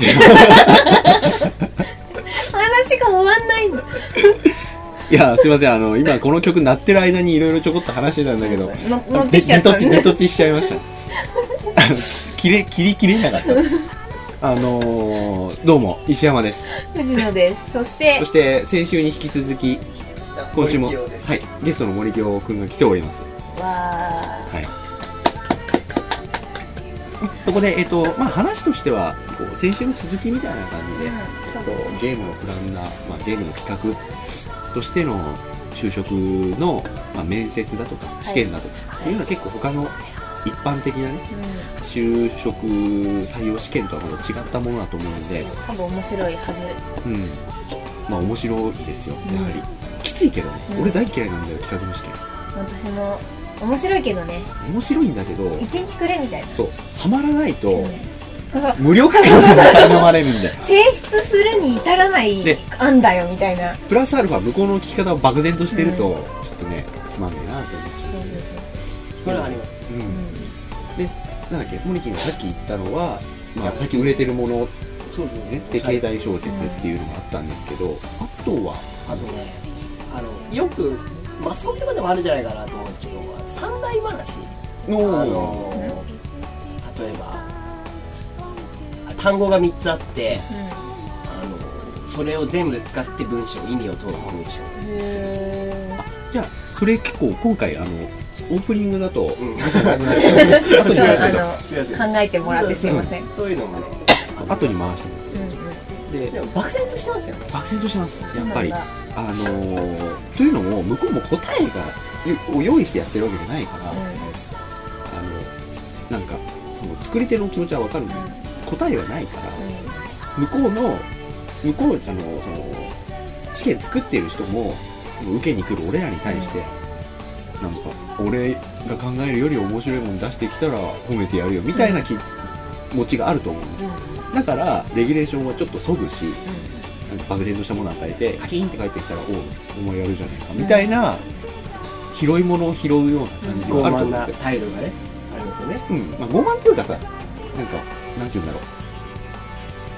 気がしましたね、話が終わんないの いやすいません。あの今この曲鳴ってる間にいろいろちょこっと話してたんだけどの乗ってきちゃネったトチネトチしちゃいました。あの切れ切り切れなかった。あのーどうも石山です。藤野です。そしてそして先週に引き続き今週もはいゲストの森京くんが来ております。わはいそこでえっ、とまあ話としてはこう先週の続きみたいな感じで、うんそうこですね。うゲームのプランナー、まあ、ゲームの企画としての就職の、まあ、面接だとか試験だとか、っていうのは結構他の一般的なねう就職採用試験とはまた違ったものだと思うのでん多分面白いはず。うん。まあ面白いですようんやはり、きついけどね、うん。俺大嫌いなんだよ企画の試験。私も面白いけどね。面白いんだけど一日くれみたいな。そうハマらないと、無料価格で苛まれるんだよ。提出するに至らないで案だよみたいな。プラスアルファ向こうの聞き方を漠然としてると、うん。ちょっとねつまんねえなって思っちゃそう。そうそうそれはあります。う、うん。うでなんだっけモリキンがさっき言ったのは、まあ、さっき売れてるもの、そうそうね、で携帯小説っていうのがあったんですけど、あとはあとねあのよくまあそういうとこでもあるんじゃないかなと思うんですけど三大話。あのの例えばあ単語が3つあってあのそれを全部使って文章意味を問う文章。んへじゃあそれ結構今回あのオープニングだと、う ん。考えてもらってすいません。そういうのもね。後に回してででも漠然としてますよね。漠然とします。やっぱり。あのーというのも向こうも答えがを用意してやってるわけじゃないから、うん。うんあのなんかその作り手の気持ちはわかるんだよ答えがないから向こうの向こうあのその試験作っている人も受けに来る俺らに対して、なんか俺が考えるより面白いもの出してきたら褒めてやるよみたいな気持ちがあると思うんだからレギュレーションはちょっとそぐし漠然としたものを与えてカキーンって返ってきたらおうお前やるじゃないかみたいな拾い物を拾うような感じ傲はあると思うんですよ。態度がねありますよね。うん、まあ、傲慢っていうかさ、なんか、なんて言うんだろう。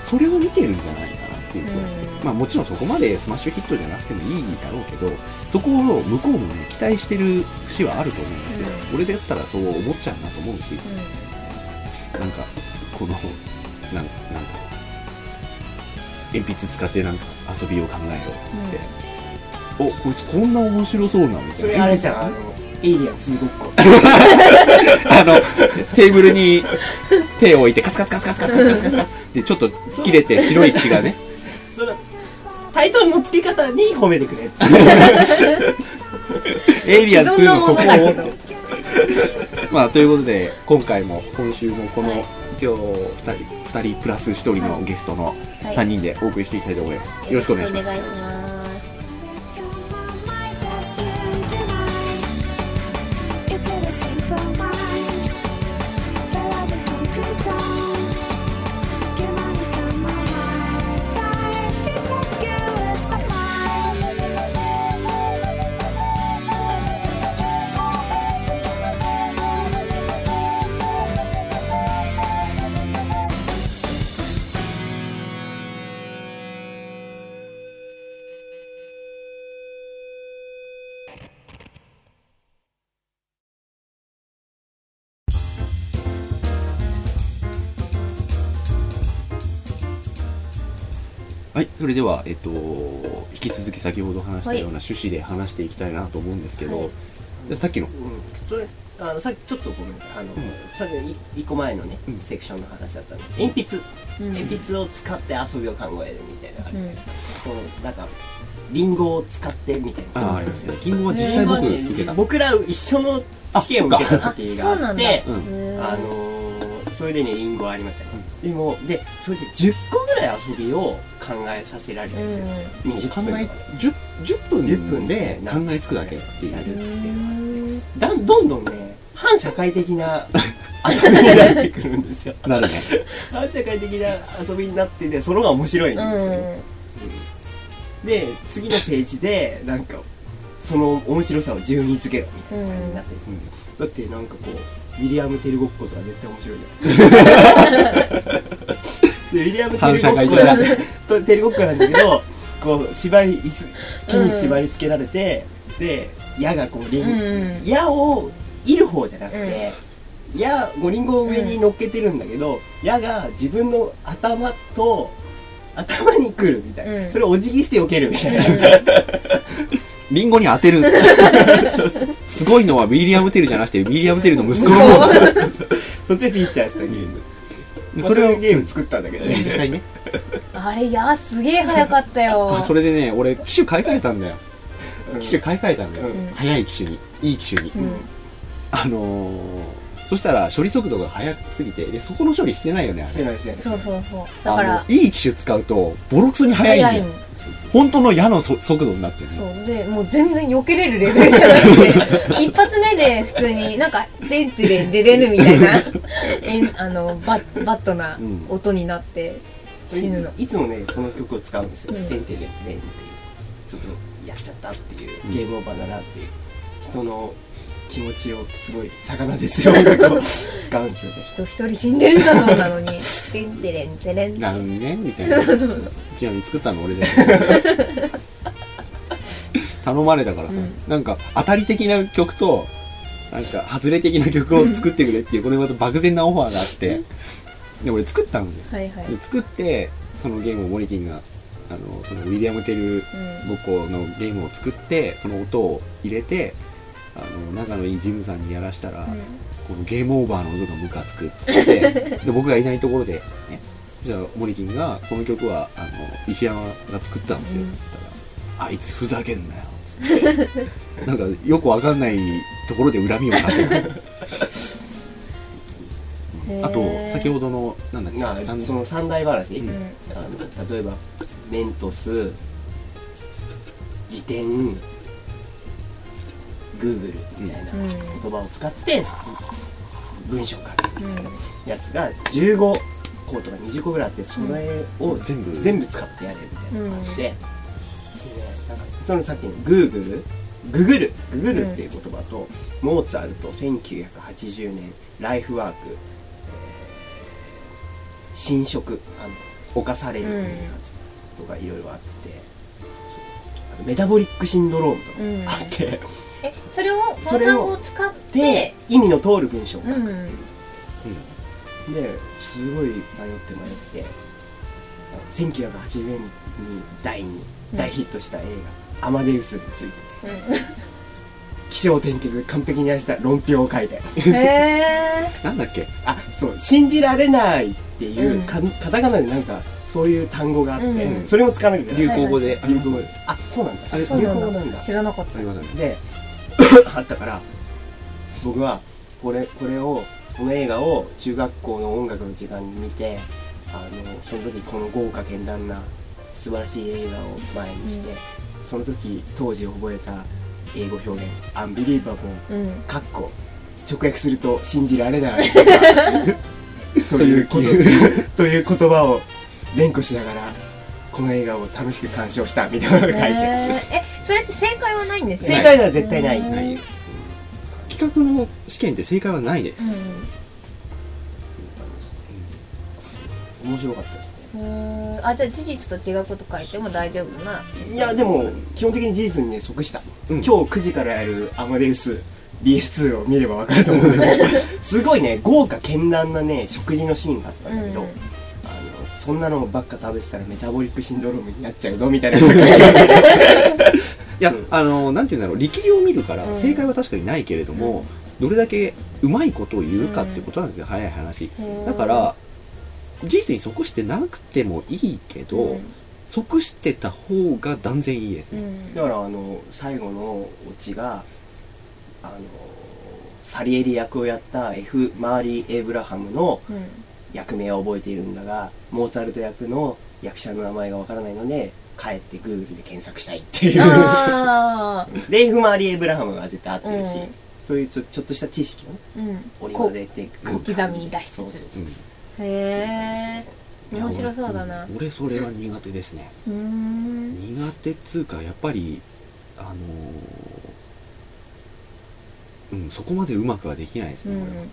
それを見てるんじゃないかなっていう気がして。うん。まあもちろんそこまでスマッシュヒットじゃなくてもいいだろうけど、そこを向こうもね、期待してる節はあると思うんですよ。う俺でやったらそう思っちゃうなと思うし、なんか、この、なんなんか、鉛筆使ってなんか遊びを考えろっつって、お、こいつこんな面白そうなみたいな。それあれじゃんあのエイリアン2ごっこあの、テーブルに手を置いてカツカツカツカツカツカツカツカツカツ。ってちょっと切れて白い血がね。それタイトルの付け方に褒めてくれ。っ てエイリアン2のそこを まあ、ということで、今回も、今週もこの、はい一応、二人、二人プラス一人のゲストのはい三人でお送りしていきたいと思います。よろしくお願いします。はい、それでは、えっと、引き続き先ほど話したような趣旨で話していきたいなと思うんですけど、はい。じゃあさっきの、うん。それあのさっきちょっとごめんなさい。あの、ん。さっき一個前のね、うん。セクションの話だったんで鉛筆、うん。鉛筆を使って遊びを考えるみたいなのあるうんじゃないですか、このなんかリンゴを使ってみたいなああ、ありますね。リンゴは実際僕受けた。僕ら一緒の試験を受けた時があってあのーそれでねリンゴありましたね、でもでそれで10個い遊びを考えさせられるんですよ、20考え分とか。で10 10分。10分でで考えつくだけっていう。やるうっていうのがあってん。だんどんどんね反社会的な 遊びになってくるんですよ。なるね。反社会的な遊びになっててその方が面白いんですよ。ね、で次のページでなんかその面白さを順位付けろみたいな感じになったりする、だってなんかこうウィリアム・テルごっことか絶対面白いじゃないですか ウィリアム・テ反レコ社会的な。ッコなんだとテレコッコなんだけどこう縛り椅子木に縛り付けられて、で矢がこうリン、うんうん矢をいる方じゃなくて、矢ゴリンゴを上に乗っけてるんだけど、矢が自分の頭と頭に来るみたいな、うんそれをお辞儀して避けるみたいな、リンゴに当てる。すごいのはウィリアム・テルじゃなくて、ウィリアム・テルの息子の方。そっちでフィーチャーしたゲーム、まあそれをゲーム作ったんだけどね実際ね。あれいやすげえ早かったよ それでね、俺、機種買い替えたんだよ。うん機種買い替えたんだよ。うん早い機種に。いい機種に。うんあのー、そしたら処理速度が速すぎて、で、そこの処理してないよね、あれ。してないしてない。そうそうそう。だからいい機種使うと、ボロクソに速いんだ。本当の矢のそ速度になってるね。そう。でもう全然避けれるレベルじゃなくて 一発目で普通になんか「でんてれんでれぬ」みたいなあのバッバットなうん。音になって死ぬの。いつもねその曲を使うんですよ。うん「てんてれんてれん」っていう。ちょっとやっちゃったっていうゲームオーバーだなっていう。人の気持ちをすごい魚ですよ。音楽を使うんですよね。人一人死んでるんだぞなのに「てんてれんてれん」なのにね、みたいな。ちなみに作ったの俺だよ。頼まれたからさ、うん。なんか当たり的な曲と、なんか外れ的な曲を作ってくれっていう、これまた漠然なオファーがあって、で、俺作ったんですよ。はいはい。で作って、そのゲームをモニティンが、あの、そのウィリアム・テルうん。母校のゲームを作って、その音を入れて、あの、仲のいいジムさんにやらしたら、このゲームオーバーの音がムカつくっつって、で、僕がいないところで、ね、じゃあ、モリキンが、この曲は、あの、石山が作ったんですよ、うん。つったら、あいつふざけんなよ、つって、なんか、よくわかんないところで恨みをかける。あと、先ほどの、なんだっけ、な三その三大話、うん。あの例えばメントス辞典グーグルみたいな言葉を使って文章を書くうんやつが15個とか20個ぐらいあってそれを全部全部使ってやれみたいなのがあって、でねなんかそのさっきのグーグルググるググるっていう言葉と、モーツァルト1980年ライフワーク、えー新色あの犯されるっていう感じとかいろいろあって、あとメタボリックシンドロームとかあって、えそれをそのそれを単語を使っでて意味の通る文章を書く。うん。ですごい迷って迷って1980年に第2大ヒットした映画「アマデウス」について。起承転結完璧にやらした論評を書いて。なんだっけ？あそう信じられないっていう、うん。かカタカナでなんかそういう単語があって、うん。それも使わなきゃ流行語で。流行語で。あそうなんだ。あれ流そうなんだ。行語なんだ。知らなかっありますよね。であったから僕はこれこれをこの映画を中学校の音楽の時間に見てあのその時この豪華絢爛な素晴らしい映画を前にして、その時当時覚えた英語表現「アンビリーバボたうん。ー」かっこ直訳すると「信じられない」ということ という言葉を連呼しながらこの映画を楽しく鑑賞したみたいなのが書いて、へーえそれって正解はないんですよ正解では絶対ない、い。企画の試験って正解はないです。面白かったですね。うんうんあじゃあ事実と違うこと書いても大丈夫な。いやでも基本的に事実にね即した、うん。今日9時からやるアマデウス DS2 を見ればわかると思うんだけど。すごいね豪華絢爛なね食事のシーンがあったんだけど、うんそんなのばっか食べてたらメタボリックシンドロームになっちゃうぞ みたいな。いやあの、なんていうんだろう、力量を見るからう、ん。正解は確かにないけれども、どれだけうまいことを言うかってことなんですよ、早い話。うんだから、事実に即してなくてもいいけど、うん。即してた方が断然いいですね。うん。だからあの最後のオチがあのサリエリ役をやった F・ マーリー・エイブラハムのうん役名は覚えているんだがモーツァルト役の役者の名前がわからないので帰ってグーグルで検索したいっていう。あレイフ・マーリー・ エイブラハムが絶対合ってるし、うん。そういうちょちょっとした知識をねーうん。織りこ交ぜていく小刻みに出しつつそうそうそう、うんへえ面白そうだな。俺それは苦手ですね。苦手っつうか、やっぱり、あのーうん、そこまでうまくはできないですね、うん。俺は。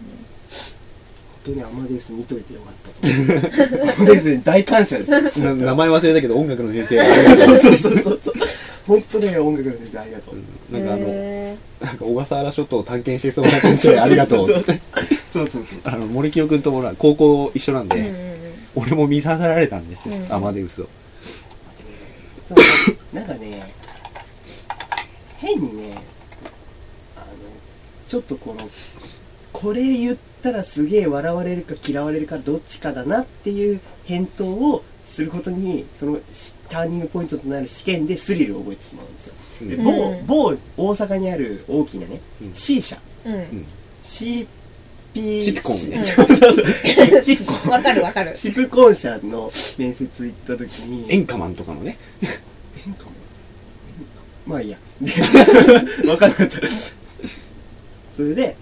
当にアマデウス見といてよかった。と アマデウスに大感謝です。な名前忘れたけど音楽の先生。そうそうそうそう。そう本当ね音楽の先生ありがとう、なんかあのへなんか小笠原諸島を探検してそうな先生ありがとう。そうそうそう。あの森清君とも高校一緒なんで、ーうんうんうん。俺も見させられたんですよ、うん。アマデウスを。そう。なんかね変にねあのちょっとこのこれ言ったらすげえ笑われるか嫌われるかどっちかだなっていう返答をすることにそのしターニングポイントとなる試験でスリルを覚えてしまうんですよ、でうん。某うん。某大阪にある大きなね、うん。C 社。うん。CP シピコンね。そうそうそう。シシピコンわかるわかる。シプコン社の面接行った時に。演歌マンとかのね。変かも？まあいいや。で分かんなかった。それで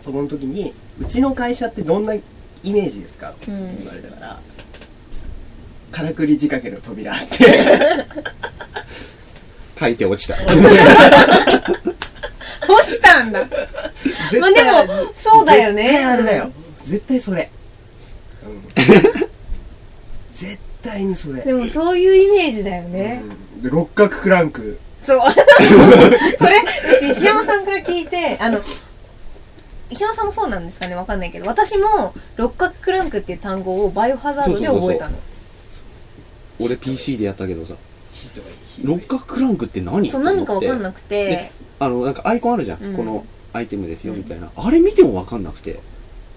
そこの時に「うちの会社ってどんなイメージですか?」ってうん言われたから「からくり仕掛けの扉」って。書いて落ちた。落ちたんだ。絶まあでもそうだよね。絶対あれだよ。絶対それ、うん、絶対にそれ。でもそういうイメージだよね、うん。で六角クランク。そう。それうち石山さんから聞いてあの石山さんもそうなんですかね？わかんないけど。私も六角クランクっていう単語をバイオハザードで覚えたの。俺 PC でやったけどさ。六角クランクって何？そう何かわかんいなくて。あのなんかアイコンあるじゃん、うん。このアイテムですよみたいな、あれ見ても分かんなくて。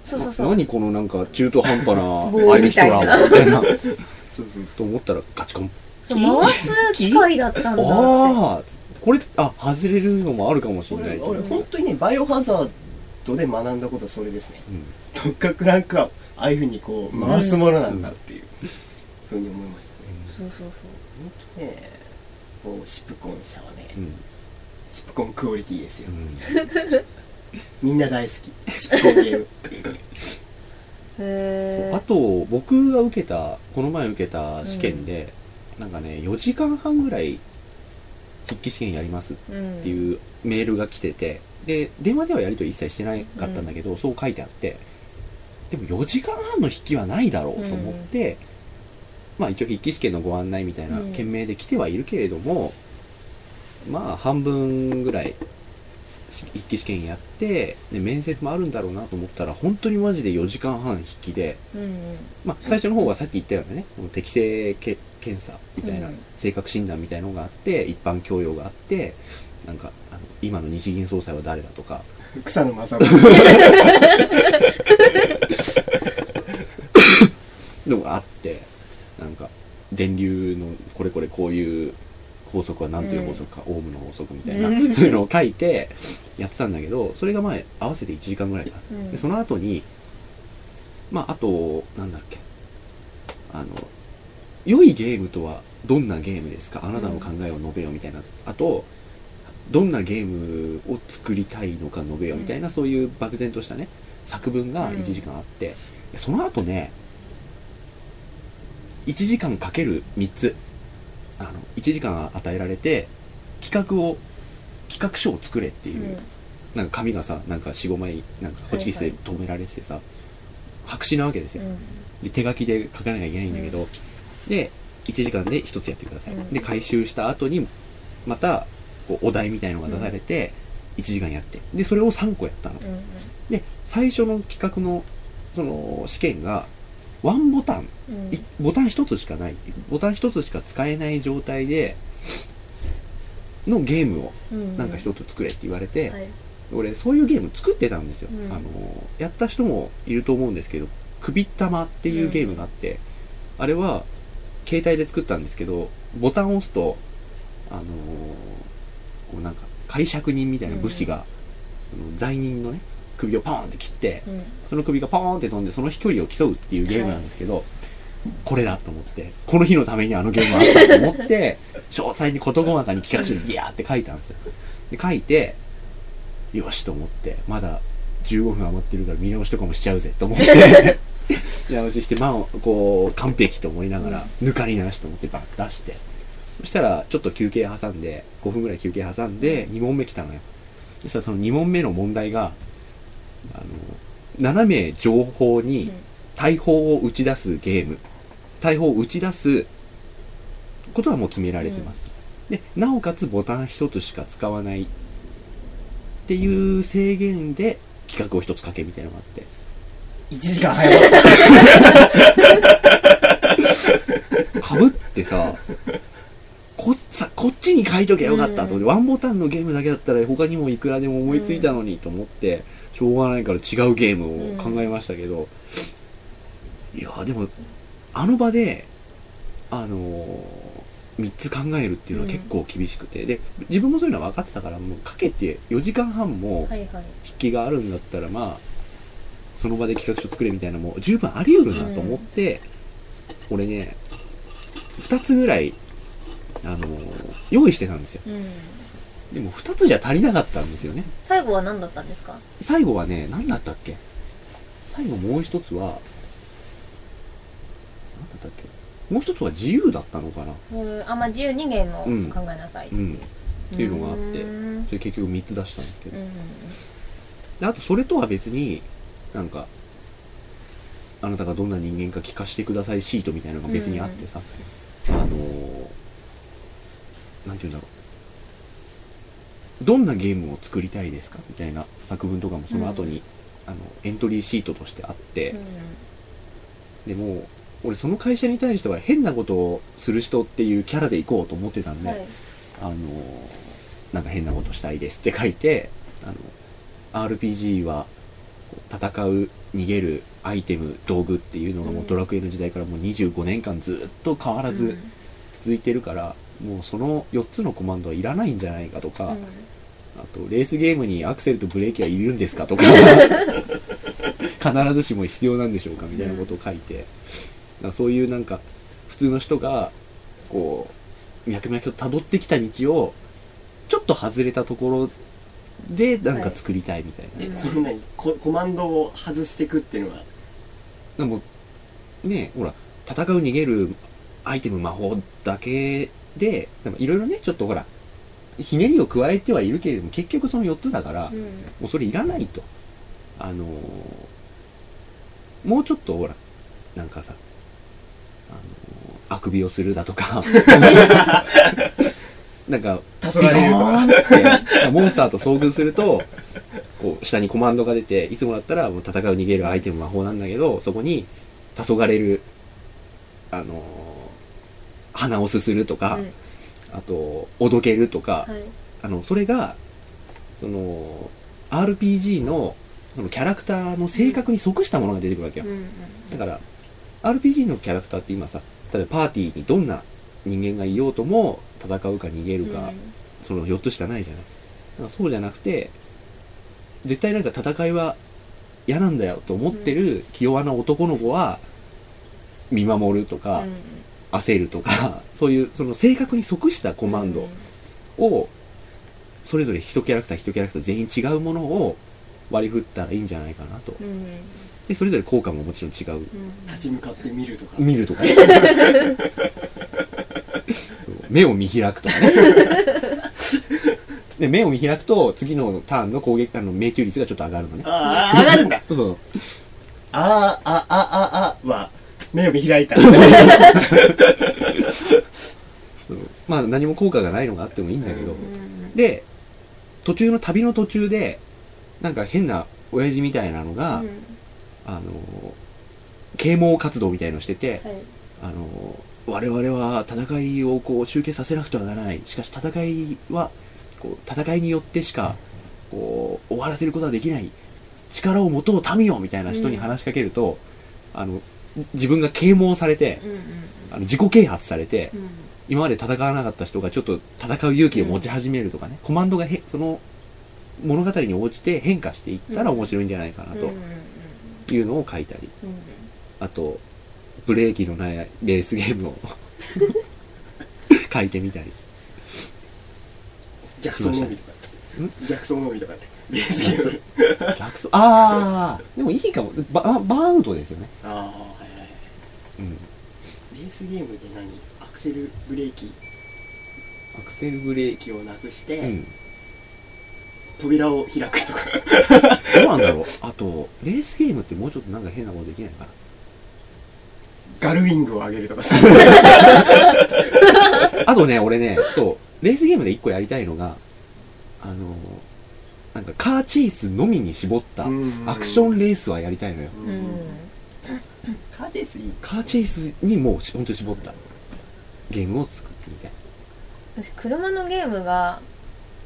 そうそうそう。何このなんか中途半端な棒アイリヒトラーみたいな。そうそうそうと思ったらガチコン。そう回す機械だったんだって。ああこれあ外れるのもあるかもしれない俺俺本当にねバイオハザードで学んだことはそれですね。うん。六角ランクはああいうふうにこう回すものなんだっていうふうに思いましたね。そうそう本当ねこうシプコン社はねうん。シプコンクオリティですよ。う んみんな大好き。シプコンゲーム。あと僕が受けたこの前受けた試験で、なんかね4時間半ぐらい筆記試験やりますっえていうメールが来ててで電話ではやり取り一切してなかったんだけど、そう書いてあってでも4時間半の筆記はないだろうと思って、まあ一応筆記試験のご案内みたいなうん。件名で来てはいるけれども、まあ半分ぐらい筆記試験やってで面接もあるんだろうなと思ったら本当にマジで4時間半筆記でうんうん。まあ、最初の方はさっき言ったようなね、この適正け検査みたいな、うん。性格診断みたいのがあって、一般教養があって、なんか、あの今の日銀総裁は誰だとか、草野正信 のがあって、なんか、電流のこれこれこういう法則は何という法則か、オウムの法則みたいな、うん。そういうのを書いてやってたんだけど、それが前合わせて1時間ぐらいかな。うん。でその後に、まあ、あと、なんだっけ、あの、良いゲームとはどんなゲームですか？あなたの考えを述べよみたいな。あと、どんなゲームを作りたいのか述べよみたいな、そういう漠然としたね、作文が1時間あって、その後ね、1時間かける3つ、あの、1時間与えられて、企画を、企画書を作れっていう、なんか紙がさ、なんか4、5枚、なんかホチキスで留められててさ、白紙なわけですよ。で、手書きで書かなきゃいけないんだけど、で、1時間で1つやってください。うんで、回収した後に、また、こう、お題みたいのが出されて、1時間やって。で、それを3個やったの。うんうんで、最初の企画の、その、試験が、ワンボタン、うん。いボタン1つしかない。ボタン1つしか使えない状態で、のゲームを、うん。なんか1つ作れって言われて、はい。俺そういうゲーム作ってたんですよ、うん。あのやった人もいると思うんですけど首玉っていうゲームがあって、あれは携帯で作ったんですけどボタンを押すとあのこうなんか解釈人みたいな武士が、その罪人のね首をポーンって切ってうん。その首がポーンって飛んでその飛距離を競うっていうゲームなんですけど、これだと思ってこの日のためにあのゲームあったと思って 詳細に事細かに企画書にギャーって書いたんですよ。で書いてよしと思ってまだ15分余ってるから見直しとかもしちゃうぜと思って 見直ししてまあこう完璧と思いながら抜かりなしと思ってバッ出して。そしたらちょっと休憩挟んで5分ぐらい休憩挟んで2問目来たのよ。そしたらその2問目の問題があの斜め情報にうん。大砲を打ち出すゲーム。大砲を打ち出すことはもう決められてます、でなおかつボタン一つしか使わないっていう制限で企画を一つかけみたいなのがあって。1時間早かった。かぶってさこさこっちに書いときゃよかったと思って、ワンボタンのゲームだけだったら他にもいくらでも思いついたのにと思って、しょうがないから違うゲームを考えましたけど、いやでもあの場であの3つ考えるっていうのは結構厳しくて、で自分もそういうのは分かってたからもうかけて4時間半も筆記があるんだったらまあその場で企画書作れみたいなのも十分あり得るなと思って、俺ね2つぐらいあの用意してたんですよ。うんでも2つじゃ足りなかったんですよね。最後は何だったんですか？最後はね何だったっけ？最後もう一つは何だったっけ？もう一つは自由だったのかな？うんあまあ自由にゲームを考えなさい、うん。っていうのがあってうん。それ結局3つ出したんですけど。うんであとそれとは別になんかあなたがどんな人間か聞かせてくださいシートみたいなのが別にあってさ、あのーなんて言うんだろうどんなゲームを作りたいですか？みたいな作文とかもその後に、あのエントリーシートとしてあって、でも俺その会社に対しては変なことをする人っていうキャラで行こうと思ってたんで、はい。あのーなんか変なことしたいですって書いてあの RPG は戦う逃げるアイテム道具っていうのがもうドラクエの時代からもう25年間ずっと変わらず続いてるから、もうその4つのコマンドはいらないんじゃないかとか、うん。あとレースゲームにアクセルとブレーキはいるんですかとか 必ずしも必要なんでしょうかみたいなことを書いて、なんかそういうなんか普通の人がこう脈々と辿ってきた道をちょっと外れたところでなんか作りたいみたいな、え、それ何？ココマンドを外していくっていうのは、でもねほら戦う逃げるアイテム魔法だけでいろいろねちょっとほらひねりを加えてはいるけれども結局その4つだから、うんもうそれいらないと。あのーもうちょっとほら、なんかさ、あのーあくびをするだとか、なんか、黄昏れるとかモンスターと遭遇すると、こう、下にコマンドが出て、いつもだったらもう戦う逃げるアイテム魔法なんだけど、そこに、黄昏る、あのー鼻をすするとか、うんあと、おどけるとか、はい。あの、それが、その、RPG の、そのキャラクターの性格に即したものが出てくるわけよ。だから、RPG のキャラクターって今さ、例えばパーティーにどんな人間がいようとも、戦うか逃げるか、その4つしかないじゃない。だからそうじゃなくて、絶対なんか戦いは嫌なんだよと思ってる気弱な男の子は、見守るとか、うん焦るとか、そういうその性格に即したコマンドをそれぞれ一キャラクター一キャラクター全員違うものを割り振ったらいいんじゃないかなと。でそれぞれ効果ももちろん違う。うん立ち向かって見るとか。見るとか。目を見開くとかね。で目を見開くと次のターンの攻撃あの命中率がちょっと上がるのね。ああ、上がるんだ。そう。あーあ、あ、あ、あ、は、目を見開いた。まあ何も効果がないのがあってもいいんだけど、うんで途中の旅の途中でなんか変な親父みたいなのが、うん。あの啓蒙活動みたいのしてて、はい。あの我々は戦いをこう集結させなくてはならない。しかし戦いはこう戦いによってしかこう終わらせることはできない。力を持とう民よみたいな人に話しかけると、あの自分が啓蒙されてうんうんあの自己啓発されてうん。今まで戦わなかった人がちょっと戦う勇気を持ち始めるとかね、コマンドがへその物語に応じて変化していったら面白いんじゃないかなうんうんというのを書いたり、うん。あとブレーキのないレースゲームを 書いてみたり。逆走のみとか。逆走のみとかね。レースゲーム。逆走？ああでもいいかも。ババーンアウトですよね。ああ、ースゲームで何？アクセルブレーキ。アクセルブレーキ。機をなくして、うん。扉を開くとか。どうなんだろう。あとレースゲームってもうちょっとなんか変なことできないかな。ガルウィングを上げるとか。さ あとね俺ねそうレースゲームで一個やりたいのがあのなんかカーチェイスのみに絞ったアクションレースはやりたいのよ。うんカーテースいいカーチェイスにもうしほんと絞ったゲームを作ってみたい私車のゲームが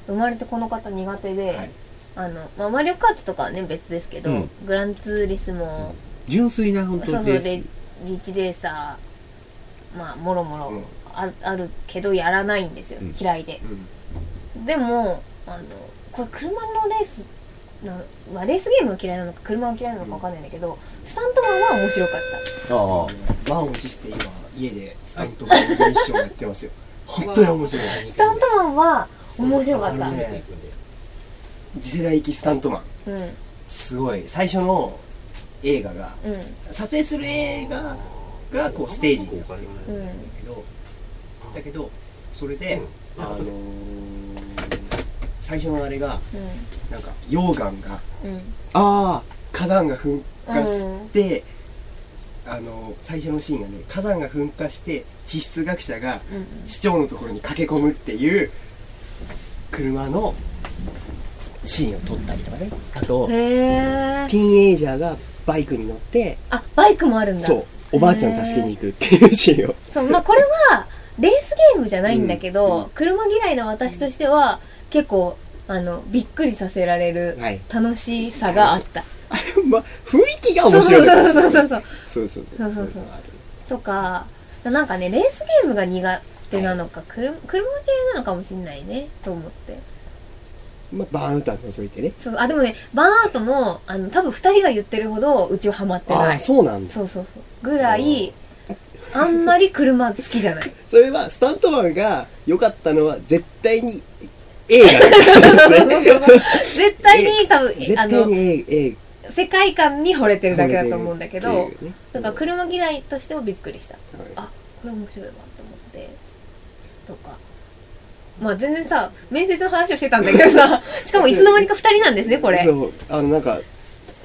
生まれてこの方苦手で、はい。あの、まあ、マリオカートとかはね別ですけど、うん。グランツーリスモ、純粋な本当そうそうでリッチレーサーまあもろもろうん。あ,、あるけどやらないんですよ、うん。嫌いで。でもあのこれ車のレースな、まあ、レースゲームが嫌いなのか車が嫌いなのか分かんないんだけど、スタントマンは面白かっああ満を持して今家でスタントマンのミッションやってますよ。本当に面白い。たスタントマンは面白かった、あのね次世代行きスタントマン。うんうんすごい。最初の映画が撮影する映画がこうステージになってるんだけどだけどそれで、あのー最初のあれがなんか溶岩がうん。うんあ火山が噴火して、あの最初のシーンがね火山が噴火して地質学者がうん。市長のところに駆け込むっていう車のシーンを撮ったりとかね。あとティーンエイジャーがバイクに乗ってあバイクもあるんだ。そうおばあちゃん助けに行くっていうシーンを。そうまあこれはレースゲームじゃないんだけど、うん。車嫌いな私としては結構あのびっくりさせられるはい。楽しさがあった、まあ雰囲気が面白い。そうそうそうそうそう。そうそうそうそう。そういのがあるとかなんかねレースゲームが苦手なのか、車車が嫌いなのかもしんないねと思って。まあ、バーンアウトは除いてね。そうあでもねバーンアウトもあの多分2人が言ってるほどうちはハマってああないそうなんだ。そうそうそう。ぐらいあんまり車好きじゃない。それはスタントマンが良かったのは絶対に映画で絶対に多分絶あの対に映映世界観に惚れてるだけだと思うんだけどね。だから車嫌いとしてもびっくりした。はいあこれ面白いわと思って。とか。まあ全然さ面接の話をしてたんだけどさ。しかもいつの間にか2人なんですねこれ。そう。あのなんか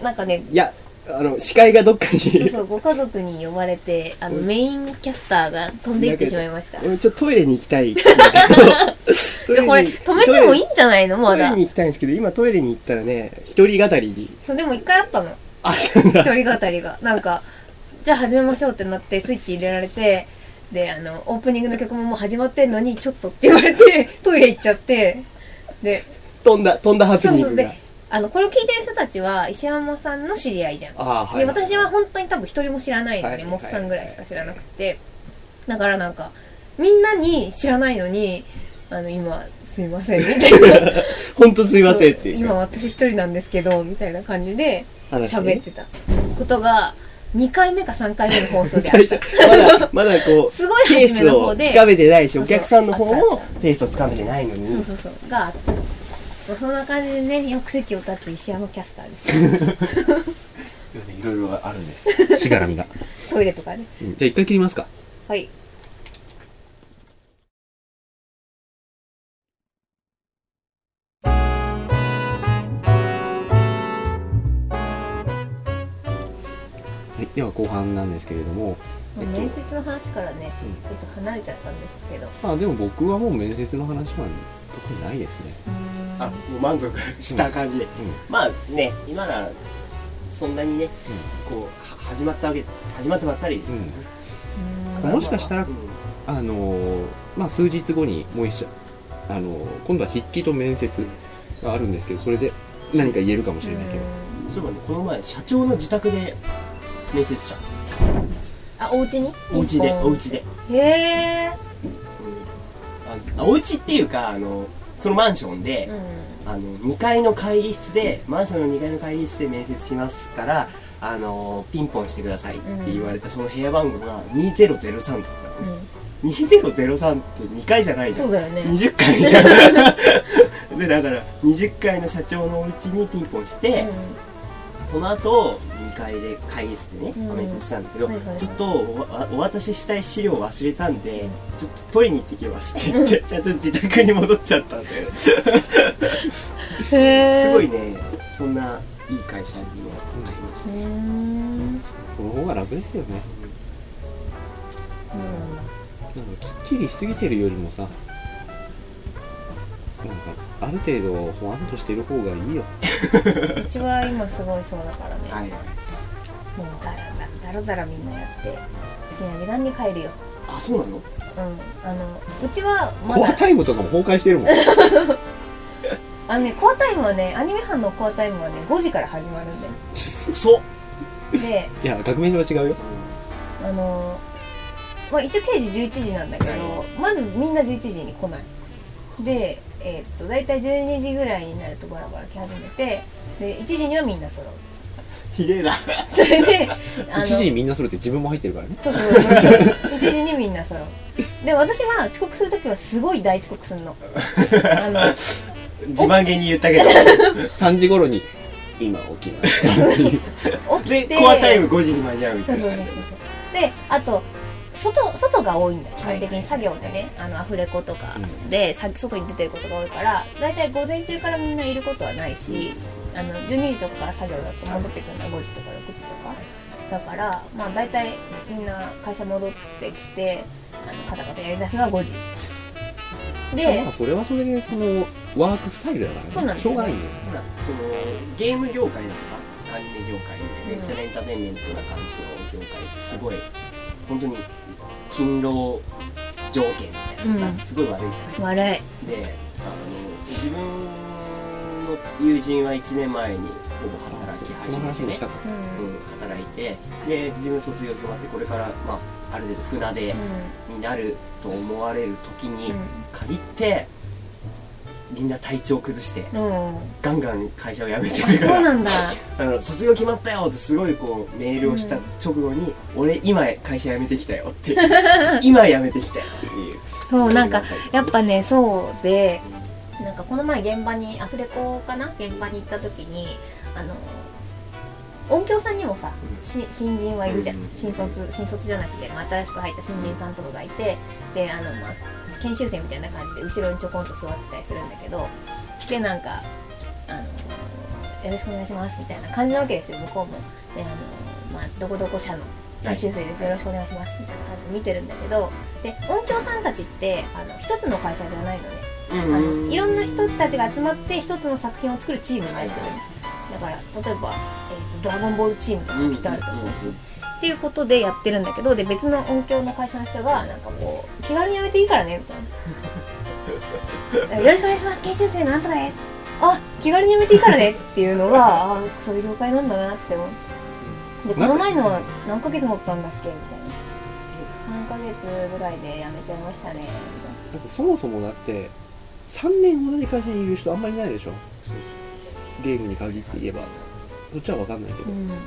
なんかねいやあの視界がどっかに。そうそうご家族に呼ばれてあのメインキャスターが飛んでいってしまいました。俺ちょっとトイレに行きたい これ止めてもいいんじゃないの？まだ。トイレに行きたいんですけど今トイレに行ったらね一人語り。にそうでも一回あったの。あ一人語りが。なんかじゃあ始めましょうってなってスイッチ入れられてであのオープニングの曲ももう始まってんのにちょっとって言われてトイレ行っちゃって。で飛んだ飛んだハプニングが。そうそうであのこれを聞いてる人たちは石山さんの知り合いじゃん、あーで私は本当に多分一人も知らないのね、はいモッさんぐらいしか知らなくて。だからなんかみんなに知らないのにあの今すいませんみたいな。本当すいませんっていう今私一人なんですけどみたいな感じで喋ってた。ことが2回目か3回目の放送でまだまだこう すごいペース初めの方で。をつかめてないしお客さんの方もペースをつかめてないのに。そうそうそう。があった、まあ、そんな感じでねよく席を立つ石山キャスターです。いろいろあるんです。しがらみが、トイレとかね。じゃあ一回切りますか。はい。はい、では後半なんですけれども、えっと面接の話からね、うん。ちょっと離れちゃったんですけど。まあでも僕はもう面接の話は特にないですね。あもう満足した感じ。で、うまあね今らそんなにねこうは始まったわけ始まったばっかりです。うん。もしかしたらうん。あのーまあ数日後にもう一社、あのー今度は筆記と面接があるんですけど、それで何か言えるかもしれないけど。そういえばねこの前社長の自宅で面接したあお家に？お家でお家で、へえああお家っていうかあのそのマンションで、あの2階の会議室でマンションの2階の会議室で面接しますからあのピンポンしてくださいって言われたその部屋番号が2003だったの、うん、うん、2003って2階じゃないじゃん。そうだよね。20階じゃん。でだから20階の社長のお家にピンポンして、その後2階で会議室でね、うん。アメフトしたんだけど、はいはいはい。ちょっとお渡ししたい資料忘れたんで、ちょっと取りに行ってきますって言って、ちゃんと自宅に戻っちゃったんだよ。へすごいね、そんないい会社にもありました。ね。んこの方が楽ですよね。なん。だなんかきっちりしすぎてるよりもさなんかある程度ほわんとしてる方がいいよ。うちは今すごいそうだからね、はいはい。もうだらだだらだらみんなやって好きな時間に帰るよ。あ、そうなの？うんあのうちはまコアだタイムとかも崩壊してるもん あのねコアタイムはねアニメ班のコアタイムはね5時から始まるんだよ。そうでいや学名は違うよ。あのまあ一応定時11時なんだけどまずみんな11時に来ない。でえーっと大体12時ぐらいになるとバラバラ来始めてで1時にはみんな揃うひでえな。それであの1時にみんなそれって自分も入ってるからね。そうそうそう。1時にみんな揃う。で私は遅刻するときはすごい大遅刻するの。あの自慢げに言ったけど。3時頃に今起きまし 起きで、てコアタイム5時に間に合うみたいな。そうそう。そうそう。であと外外が多いんだ基本的に作業でね、あのアフレコとかで、さ外に出てることが多いから大体午前中からみんないることはないし、あの12時とかから作業だと戻ってくるのは5時とか6時とか。だからまあ大体みんな会社戻ってきてあのカタカタやりだすのは5時。でまあそれはそれでそのワークスタイルだからね。そうなんですよ。しょうがないんだよただそのゲーム業界だとかアニメ業界でうん。デジタルエンターテインメントな感じの業界ってすごい本当に勤労条件みたいなのがうん。さすごい悪いじゃない、悪い。であの自分の友人は1年前にほぼ働き始めてね。うん。うん、働いてで自分卒業決まってこれから、まあ、ある程度船出になると思われる時に限ってみんな体調崩してうん、うん、ガンガン会社を辞めてあるから。そうなんだ。あの卒業決まったよってすごいこうメールをした直後に、俺今会社辞めてきたよって今辞めてきたよっていう。そうなんか やっぱねそうでなんかこの前現場にアフレコかな？現場に行った時にあの音響さんにもさ、し新人はいるじゃん。新卒新卒じゃなくて、まあ、新しく入った新人さんとかがいてであの、まあ、研修生みたいな感じで後ろにちょこんと座ってたりするんだけどでなんかあの「よろしくお願いします」みたいな感じなわけですよ向こうも。であの、まあ、どこどこ社の研修生です、よろしくお願いしますみたいな感じで見てるんだけどで音響さんたちってあの一つの会社ではないのねあのいろんな人たちが集まって一つの作品を作るチームになってるだから例えば、えーと「ドラゴンボール」チームとかきっとあると思うし、っていうことでやってるんだけどで別の音響の会社の人がなんかこう気軽にやめていいからねみたいな。よろしくお願いします研修生のなんとかです。あ気軽にやめていいからねっていうのがあそういう業界なんだなって思う。でこの前のは何ヶ月持ったんだっけみたいな。3ヶ月ぐらいで辞めちゃいましたねみたいな。だってそもそもだって3年同じ会社にいる人あんまりいないでしょ？ゲームに限って言えば。そっちは分かんないけど、うん。だか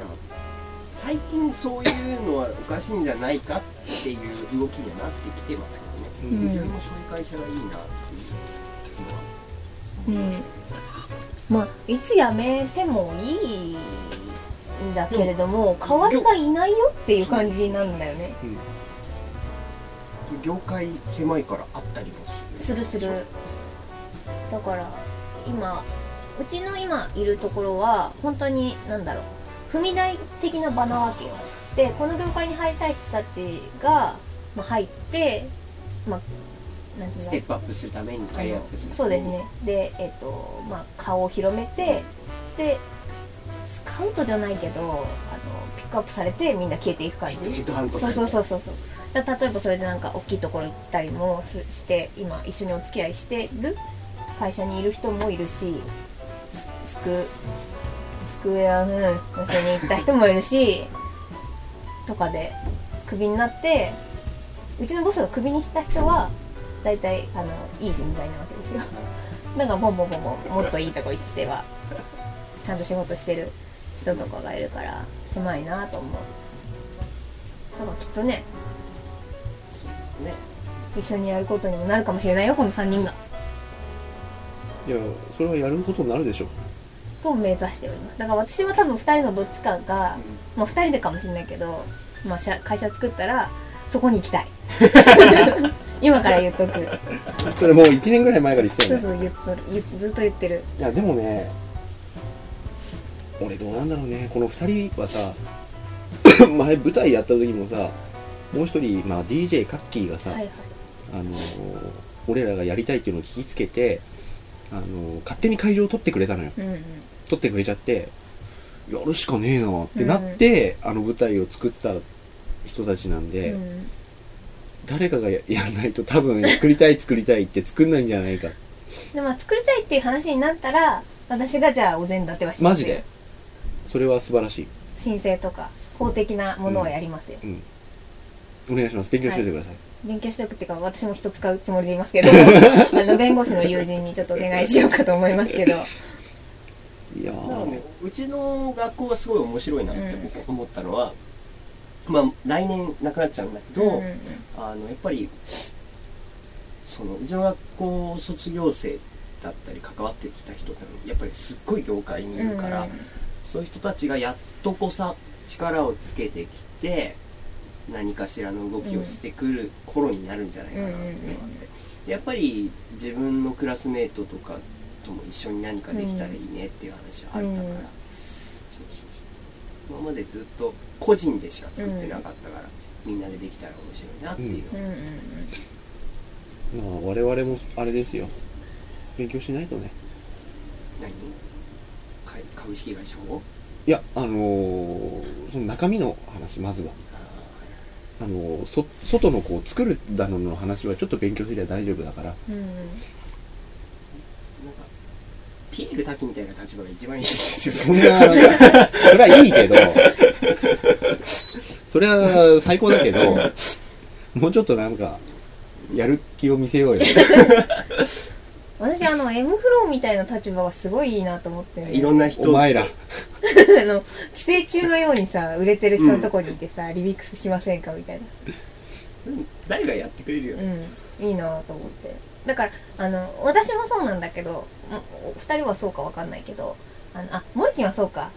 ら最近そういうのはおかしいんじゃないかっていう動きにはなってきてますけどね、うん。自分もそういう会社がいいなっていうのは。うん。まあいつ辞めてもいいんだけれども代わりがいないよっていう感じなんだよね。業界狭いからあったりもするする。だから今うちの今いるところは本当に何だろう踏み台的な場なわけよ。でこの業界に入りたい人たちが、まあ、入ってまあなんていうんだステップアップするためにキャリアアップするそうですね。でえっ、とまあ顔を広めてでスカウトじゃないけどあのピックアップされてみんな消えていく感じ。そうそうそうそうそう。だ例えばそれでなんか大きいところ行ったりもして今一緒にお付き合いしてる会社にいる人もいるしスクスクエアうん寄せに行った人もいるしとかでクビになってうちのボスがクビにした人は大体あのいい人材なわけですよ。だからボンボンボンボンもっといいとこ行ってはちゃんと仕事してる人とかがいるから狭いなと思う。だからきっとねね。一緒にやることにもなるかもしれないよこの3人が。いやそれはやることになるでしょと目指しております。だから私は多分2人のどっちかが、まあ、2人でかもしれないけど、まあ、社会社作ったらそこに行きたい。今から言っとく。それもう1年ぐらい前から言ってたそうよね。そう言っとる。言ずっと言ってる。いやでもね俺どうなんだろうね。この2人はさ 前舞台やった時もさもう一人、まあ、DJ カッキーがさ、はいはい。あのー俺らがやりたいっていうのを聞きつけて、あのー勝手に会場を取ってくれたのよ。うんうん。取ってくれちゃってやるしかねえなってなって、あの舞台を作った人たちなんで、うん誰かがややんないと多分作りたい作りたいって作んないんじゃないか。でまあ作りたいっていう話になったら私がじゃあお膳立てはしますよ。マジで。それは素晴らしい。申請とか法的なものはやりますよ、お願いします。勉強しておいてください、勉強しておくっていうか私も人使うつもりでいますけど あの弁護士の友人にちょっとお願いしようかと思いますけど。いやねーうちの学校がすごい面白いなって僕思ったのは、まあ来年なくなっちゃうんだけど、うんうんうん。あのやっぱりそのうちの学校卒業生だったり関わってきた人ってやっぱりすっごい業界にいるから、そういう人たちがやっとこさ力をつけてきて何かしらの動きをしてくる頃になるんじゃないかなって。いうのがあって、やっぱり自分のクラスメートとかとも一緒に何かできたらいいねっていう話はあったから、今までずっと個人でしか作ってなかったから、みんなでできたら面白いなっていうのは、うんうんうん。まあ我々もあれですよ。勉強しないとね。何？か株式会社を？いやあのーその中身の話まずはあのーそ外のこう作るだのの話はちょっと勉強すれば大丈夫だから。うんうん。なんかピエール滝みたいな立場が一番いいですよそんなそれはいいけど。それは最高だけど もうちょっとなんかやる気を見せようよ 私あの M フローみたいな立場がすごいいいなと思っていろんな人。お前ら。あの寄生虫のようにさ売れてる人のとこにいてさ、リミックスしませんかみたいな。誰がやってくれるよ。ね、うん。いいなと思って。だからあの私もそうなんだけどお二人はそうかわかんないけどあのあモルキンはそうか。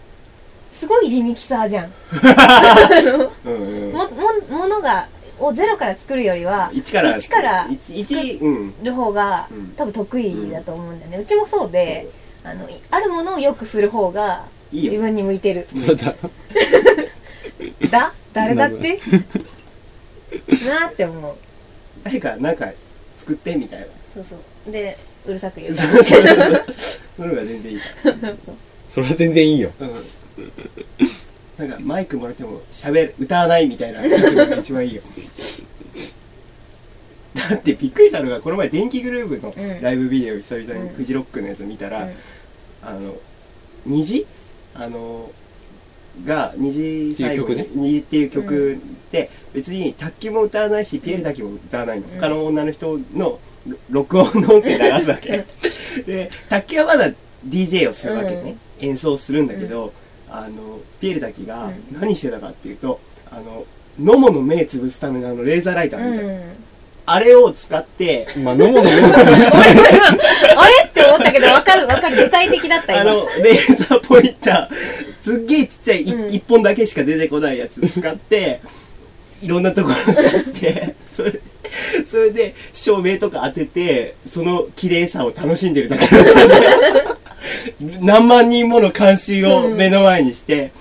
すごいリミキサーじゃん うん。ももものがをゼロから作るよりは一から一から一一うん。る方がうん。多分得意だと思うんだよね、うちもそうであのいあるものを良くする方が自分に向いてる。そうだ。だ？誰だって？なって思う。誰かなんか作ってみたいなそうそう。でうるさく言う。そうそうそう。その方が全然いい。それは全然いいよ。うんなんかマイクもらっても喋る歌わないみたいな。一番が一番いいよ。だってびっくりしたのがこの前電気グループのうん。ライブビデオ久々にうん。フジロックのやつ見たら、うん。あの虹？あのが虹最後にっていう曲虹っていう曲で別に卓球も歌わないしピエールだけも歌わないの、うん。他の女の人のろ録音の音声流すわけ。で卓球はまだ DJ をするわけね、演奏するんだけど、あのピエールだけがうん。何してたかっていうとあのノモの目潰すためのあのレーザーライトあるじゃん、うん。あれを使ってまあ飲むのも あれって思ったけど分かる分かる。具体的だった今。あの、レーザーポインター、すっげえちっちゃいいうん。一、本だけしか出てこないやつ使って、いろんなところを刺して、それ、それで照明とか当てて、その綺麗さを楽しんでるだけだったんで、何万人もの監視を目の前にして、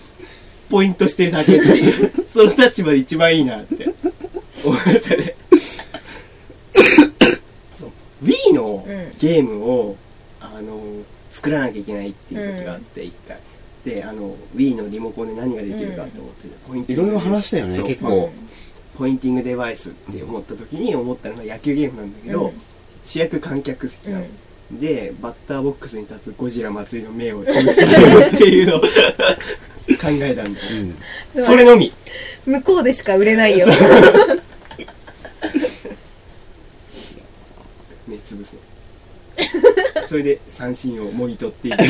ポイントしてるだけっていう、その立場で一番いいなって。思いましたね。Wii のうん。ゲームを、あの作らなきゃいけないっていう時があって一回、であの Wii のリモコンで何ができるかって思って、ポインティングいろいろ話したよね結構。ポインティングデバイスって思った時に思ったのが野球ゲームなんだけど、うん。主役観客席なの、うでバッターボックスに立つゴジラ松井の目を潰すっていうのを考えたんだよ、うん。それのみ。向こうでしか売れないよ。目潰すのそれで三振をもぎ取っていく。よ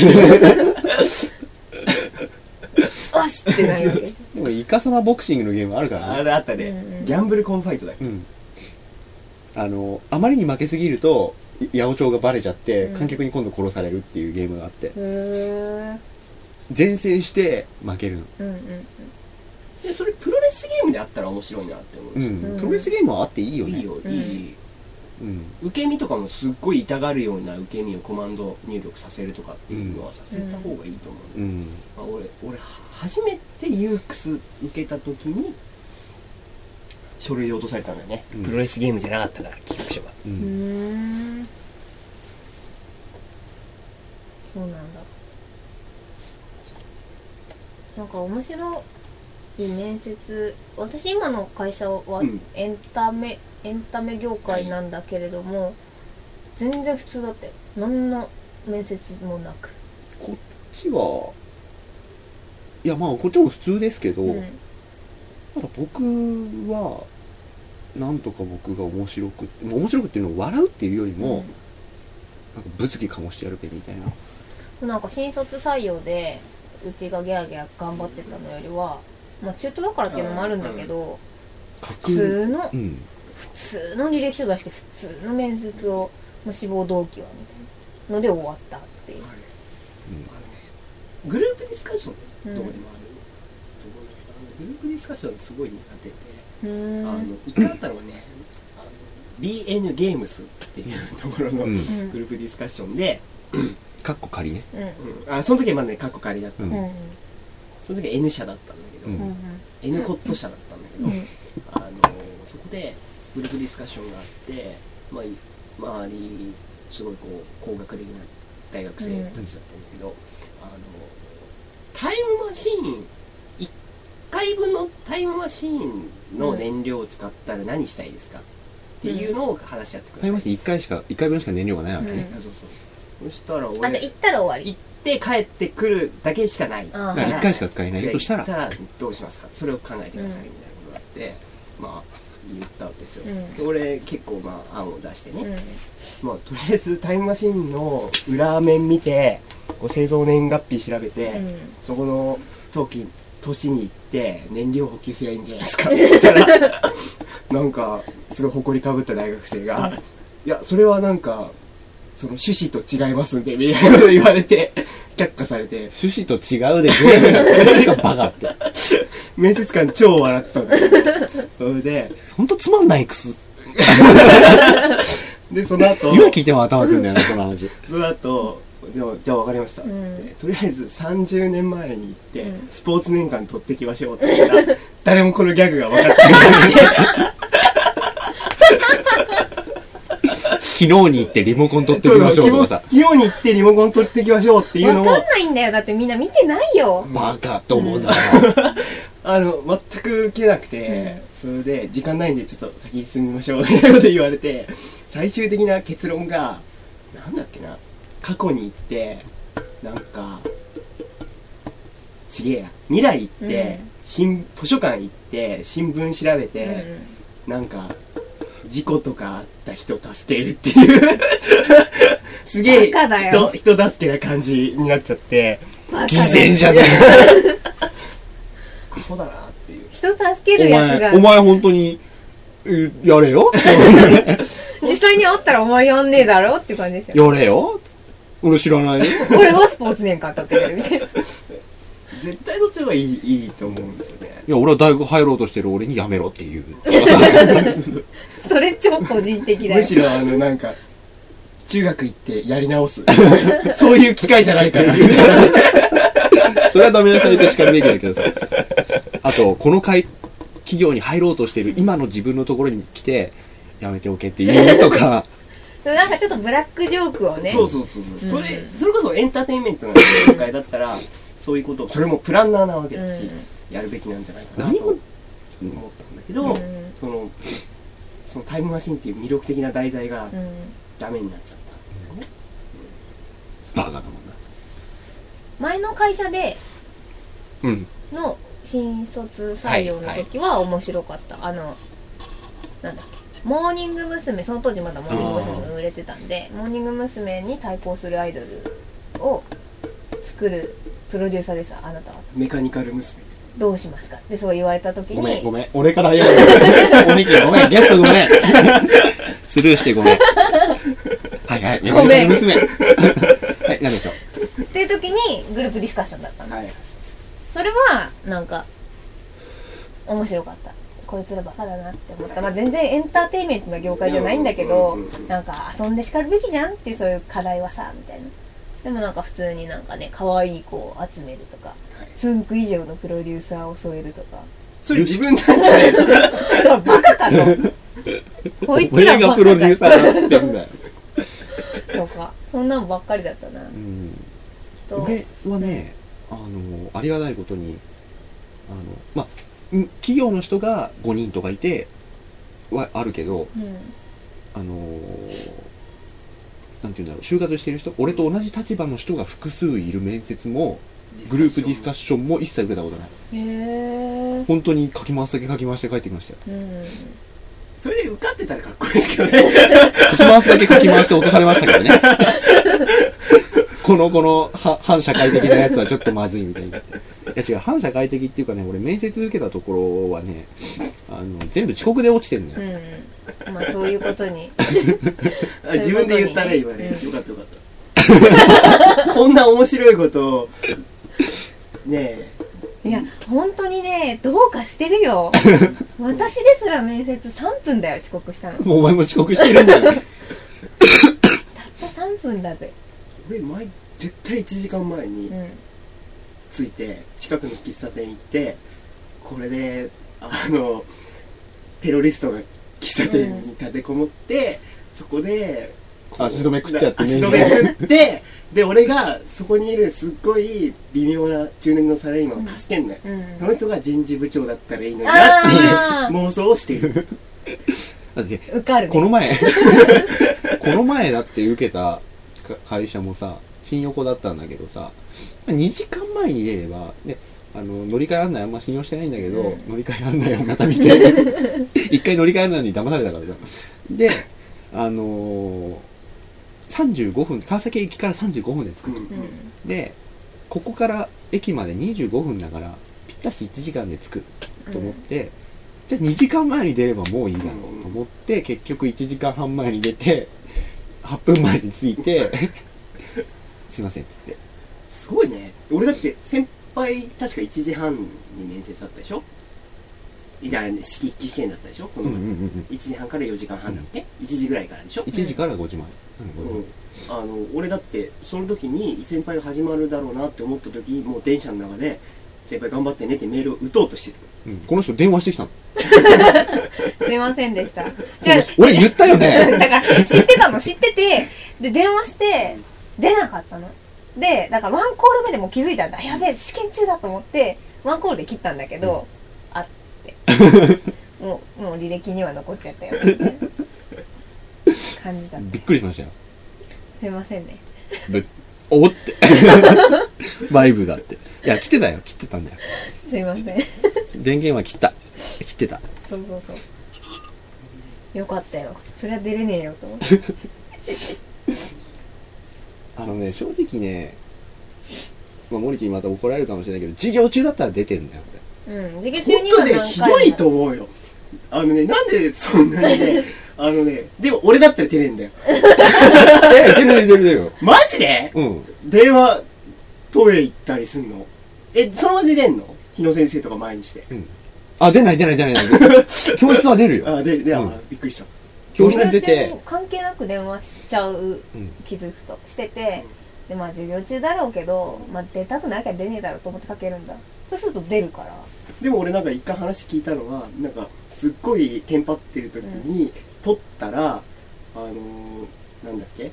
しってなる。わけでもイカサマボクシングのゲームあるからあねれあったね、ギャンブルコンファイトだっけ、うん。あのあまりに負けすぎると八百長がバレちゃって、うん。観客に今度殺されるっていうゲームがあって。へえ前線して負けるの。うんうんでそれプロレスゲームであったら面白いなって思うんうですよ、うん。んプロレスゲームはあっていいよね。いいよいい、うん。受け身とかもすっごい痛がるような受け身をコマンド入力させるとかっていうのはさせた方がいいと思う、うん。まあ、俺俺は初めてユークス受けた時に書類で落とされたんだよね、うん。プロレスゲームじゃなかったから企画書がううん。んそうなんだ。なんか面白い面接私今の会社はうん。エンタメ、エンタメ業界なんだけれども、全然普通だったよ何の面接もなく、こっちはいやまあこっちも普通ですけど、うん。ただ僕はなんとか僕が面白く面白くっていうのを笑うっていうよりも、なんか物議かもしてやるべみたいな。うんなんか新卒採用でうちがギャーギャー頑張ってたのよりはまあ中途だからっていうのもあるんだけど、普通のうん。普通の履歴書出して普通の面接を、まあ、志望動機はみたいなので終わったっていう、あのねグループディスカッションうんどこでもある。と思うん。だけど、あのグループディスカッションすごい苦手で、あの一回あったのはね。あの BN ゲームスっていうところのうん。うんグループディスカッションで、かっこ仮ね。うん。うんあその時はまだねカッコ仮だった、うん。うんうんその時は N 社だったんだけど、うん。うん N コット社だったんだけど、うん。あのそこでグループディスカッションがあって、まあ、い周りすごいこう高学歴な大学生たちだったんだけど、あのタイムマシーン1回分のタイムマシーンの燃料を使ったら何したいですか？っていうのを話し合ってください、タイムマシン1回しか1回分しか燃料がないわけね、うん。あそうそうそしたらあじゃあ俺行ったら終わり。行って帰ってくるだけしかないあーだから1回しか使えないとしたら。行ったらどうしますか？それを考えてくださいみたいなことがあって、まあ言ったわけですよ、うん。で俺結構まあ案を出してね、うん。まあとりあえずタイムマシンの裏面見てこう製造年月日調べて、うん。そこの時年に行って燃料補給すりゃいいんじゃないですか。って言ったらな。んかすごい誇りかぶった大学生が、いやそれはなんかその趣旨と違いますんでみたいなこと言われて却下されて。趣旨と違うでゲームが作れるかバカって。面接官超笑ってたんだけどそれでほんとつまんないくすでその後今聞いても頭くんだよなその話。その後じゃあじゃあ分かりました。っつって、うんとりあえず30年前に行って、うん。スポーツ年間取ってきましょうって言ったら誰もこのギャグが分かってない。昨日に行ってリモコン取ってみましょうとかさ。昨日に行ってリモコン取ってきましょうっていうのをわかんないんだよ。だってみんな見てないよ。バカと思うんだよ あの全く受けなくて、それで時間ないんでちょっと先進みましょうみたいなこと言われて最終的な結論がなんだっけな過去に行ってなんかちげえや。未来行って、うん。新図書館行って新聞調べうて、ん。なんか事故とかあった人助けるっていう。すげえ人人助けな感じになっちゃって。偽善じゃねアホだなっていう。人助けえおるやつが。前お前本当にえやれよ 実際に会ったらお前やんねえだろって感じですよ。やれよ俺知らない。よ俺はスポーツ年間取ってくるみたいな。絶対そっちの方がいいいいと思うんですよね。いや俺は大学入ろうとしてる俺にやめろっていう。それ超個人的だよ。むしろあのなんか中学行ってやり直す。そういう機会じゃないから。それはダメ出されて叱るべきだけどさ。あとこの会企業に入ろうとしてる今の自分のところに来てやめておけっていうとかなんかちょっとブラックジョークをね。そうそうそうそう、それうん。それこそエンターテインメントの業界だったらそういうこと。それもプランナーなわけだし、やるべきなんじゃないかなと何も。思ったんだけど、うん。そのそのタイムマシンっていう魅力的な題材がうん。ダメになっちゃったんだよね、バカだもんな前の会社でうん。の新卒採用の時は面白かった、あのなんだっけモーニング娘。その当時まだモーニング娘。が売れてたんでモーニング娘。に対抗するアイドルを作るプロデューサーですあなたはメカニカル娘。どうしますか？でそう言われた時に。ごめんごめん。俺から謝るおに きごめん。ゲストごめん。スルーしてごめん。はいはい。ごめん。娘。はい、何でしょう？っていう時にグループディスカッションだったの。はい。それはなんか面白かったこいつらバカだなって思った。まあ全然エンターテインメントな業界じゃないんだけどなんか遊んでしかるべきじゃんっていうそういう課題はさみたいな。でもなんか普通になんかね可愛い子を集めるとかつんく以上のプロデューサーを添えるとか。それ自分なんじゃないの？バカかと。こいつらがプロデューサかーだってんだよ。とか。そんなんばっかりだったな。うん。と俺はね、あの、ありがたいことに、あの、まあ、ん企業の人が5人とかいて、はあるけど、うんあのなんて言うんだろう、就活してる人、俺と同じ立場の人が複数いる面接も、グループディスカッションも一切受けたことない。へえ本当に書き回すだけ書き回して帰ってきましたよ。うんそれで受かってたらかっこいいですけどね書き回すだけ書き回して落とされましたけどね。この、この、は反社会的なやつはちょっとまずいみたいになって。いや違う、反社会的っていうかね、俺面接受けたところはね、あの、全部遅刻で落ちてるんだよ。うん。まあそういうことに。あ自分で言ったね今ね。うん。よかったよかった。こんな面白いことをねえ。いや本当にねどうかしてるよ。私ですら面接3分だよ遅刻したの。たっもうお前も遅刻してるんだよ。た3分だぜ。俺前絶対1時間前にうん着いて近くの喫茶店行ってこれであのテロリストが喫茶店に立てこもって、そこでこう足止め食っちゃって足止め食ってで俺がそこにいるすっごい微妙な中年のサラリーマンを助けんのよ、うん。その人が人事部長だったらいいのになってあいう妄想をしている。だって、ー受かるね。この前、この前だって受けたか会社もさ、新横だったんだけどさ、2時間前に出れば、で、あの、乗り換え案内あんま信用してないんだけど、うん乗り換え案内をまた見て、一回乗り換え案内に騙されたからさ。で、あのー、35分、川崎駅から35分で着くと。うんで、ここから駅まで25分だから、ぴったし1時間で着くと思って、じゃあ2時間前に出ればもういいだろうと思って、結局1時間半前に出て、8分前に着いて、すいませんっつって。すごいね。俺だって先輩確か1時半に面接だったでしょ？じゃあ一期試験だったでしょ？このうんうんうんうん。1時半から4時間半だっけ、1時ぐらいからでしょ、1時から5時前。うん。うん、あの俺だってその時に先輩が始まるだろうなって思った時にもう電車の中で「先輩頑張ってね」ってメールを打とうとしてた。うん。この人電話してきたの？すいませんでした。じゃあ俺言ったようんね。だから知ってたの知ってて。で電話して出なかったのでだからワンコール目でもう気づいたんだやべえ試験中だと思ってワンコールで切ったんだけど、あって もうもう履歴には残っちゃったよ感じだったびっくりしましたよ。すいませんねぶおって。バイブがあって。いや、来てたよ。切ってたんだよ。すいません電源は切った。切ってた。そうそうそうよかったよそりゃ出れねえよと思って あのね、正直ね、まあ、森木にまた怒られるかもしれないけど、授業中だったら出てんだよ、うん授業中本当ねには何回もひどいと思うよあのねなんでそんなにね あのねでも俺だったら照れんだよ俺。え、出る出る出る。マジで？うん。電話トイレ行ったりすんの？えその場で出んの？日野先生とか前にしてあ、出ない出ない出ない出ない。教室は出るよ。あでで、あうんびっくりした教室出て、関係なく電話しちゃううん。気づくとしててでまあ授業中だろうけど、まあ、出たくないから出ねえだろうと思ってかけるんだ。そうすると出るから。でも俺なんか一回話聞いたのはなんかすっごいテンパってる時に、撮ったらあのー、なんだっけ？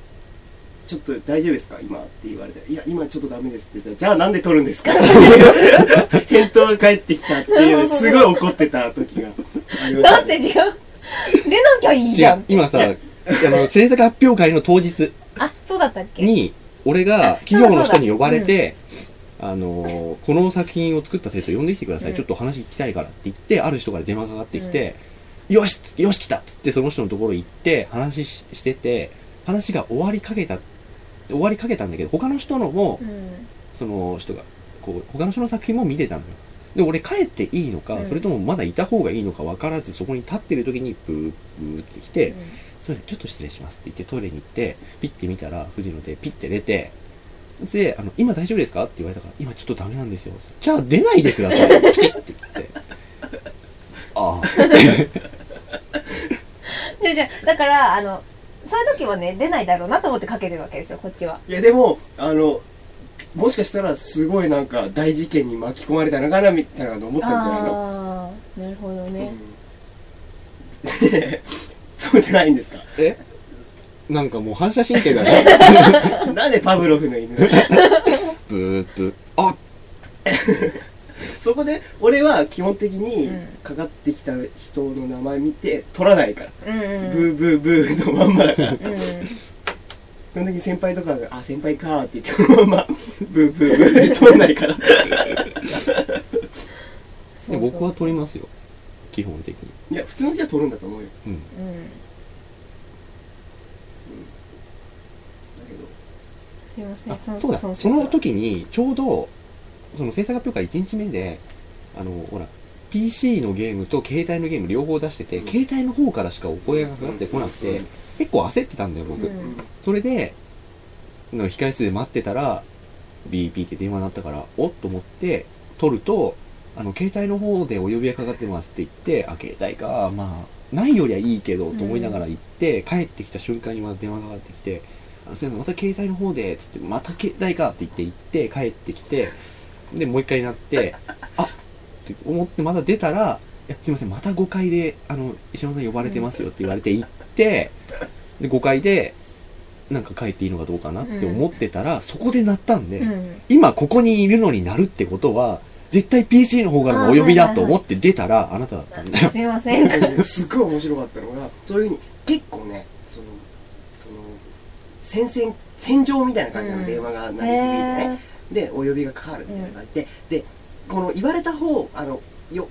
ちょっと大丈夫ですか？今って言われて「いや今ちょっとダメです」って言ったら「じゃあなんで撮るんですか?」っていう。返答が返ってきたっていうすごい怒ってた時がありました、ね、だって違う出なきゃいいじゃん。今さ、あの、制作発表会の当日。あそうだったっけ？に、俺が企業の人に呼ばれて、あのーこの作品を作った生徒呼んできてください、うん。ちょっと話聞きたいからって言って、ある人から電話がかかってきて、よしよし来たっつってその人のところ行って話ししてて、話が終わりかけた、終わりかけたんだけど、他の人のもう、ん。その人が、こう、他の人の作品も見てたんだよ。で、俺帰っていいのか、うん。それともまだいた方がいいのか分からず、そこに立ってる時にブー、ブーって来て、そすいませんちょっと失礼しますって言ってトイレに行ってピッて見たら藤野でピッて出てであの今大丈夫ですかって言われたから今ちょっとダメなんですよ。じゃあ出ないでください。プチッって言って。ああ。でじゃあだからあのそういう時はね出ないだろうなと思ってかけてるわけですよこっちは。いやでもあのもしかしたらすごいなんか大事件に巻き込まれたのかなみたいなの思ったんじゃないの、ああなるほどね、うん。で そうじゃないんですか？え？なんかもう反射神経がね。なんでパブロフの犬？ブーッとあそこで俺は基本的にうん。かかってきた人の名前見て取らないから、うんうん。ブーブーブーのまんまだから。うん基本的に先輩とかが「あ先輩か」って言ってこのままブーブーブーで取らないから。で 僕は取りますよ。基本的に。いや普通の人は取るんだと思うよ。うん。うん。だけど。すいませんあそのそうだ。のその時にちょうどその制作発表会1日目であのほら PC のゲームと携帯のゲーム両方出してて、うん。携帯の方からしかお声がかかってこなくて、うん結構焦ってたんだよ僕、うん。それでの控え室で待ってたら BP って電話鳴ったからおっと思って取るとあの携帯の方でお呼びがかかってますって言ってあ携帯かまあないよりはいいけどと思いながら行って、帰ってきた瞬間にまた電話がかかってきてあのすいませんまた携帯の方でつってまた携帯かって言って行って帰ってきてでもう一回なってあって思ってまた出たらいやすいませんまた5階であの石山さん呼ばれてますよって言われて行ってで5階でなんか帰っていいのかどうかなって思ってたら、そこで鳴ったんで、うん。今ここにいるのになるってことは絶対 PC の方からのお呼びだと思って出たらあなただったんだよ。すいません。すっごい面白かったのがそういうふうに結構ねそのその戦線戦場みたいな感じのうん。電話が鳴り響いてね、でお呼びがかかるみたいな感じで、でこの言われた方あのよ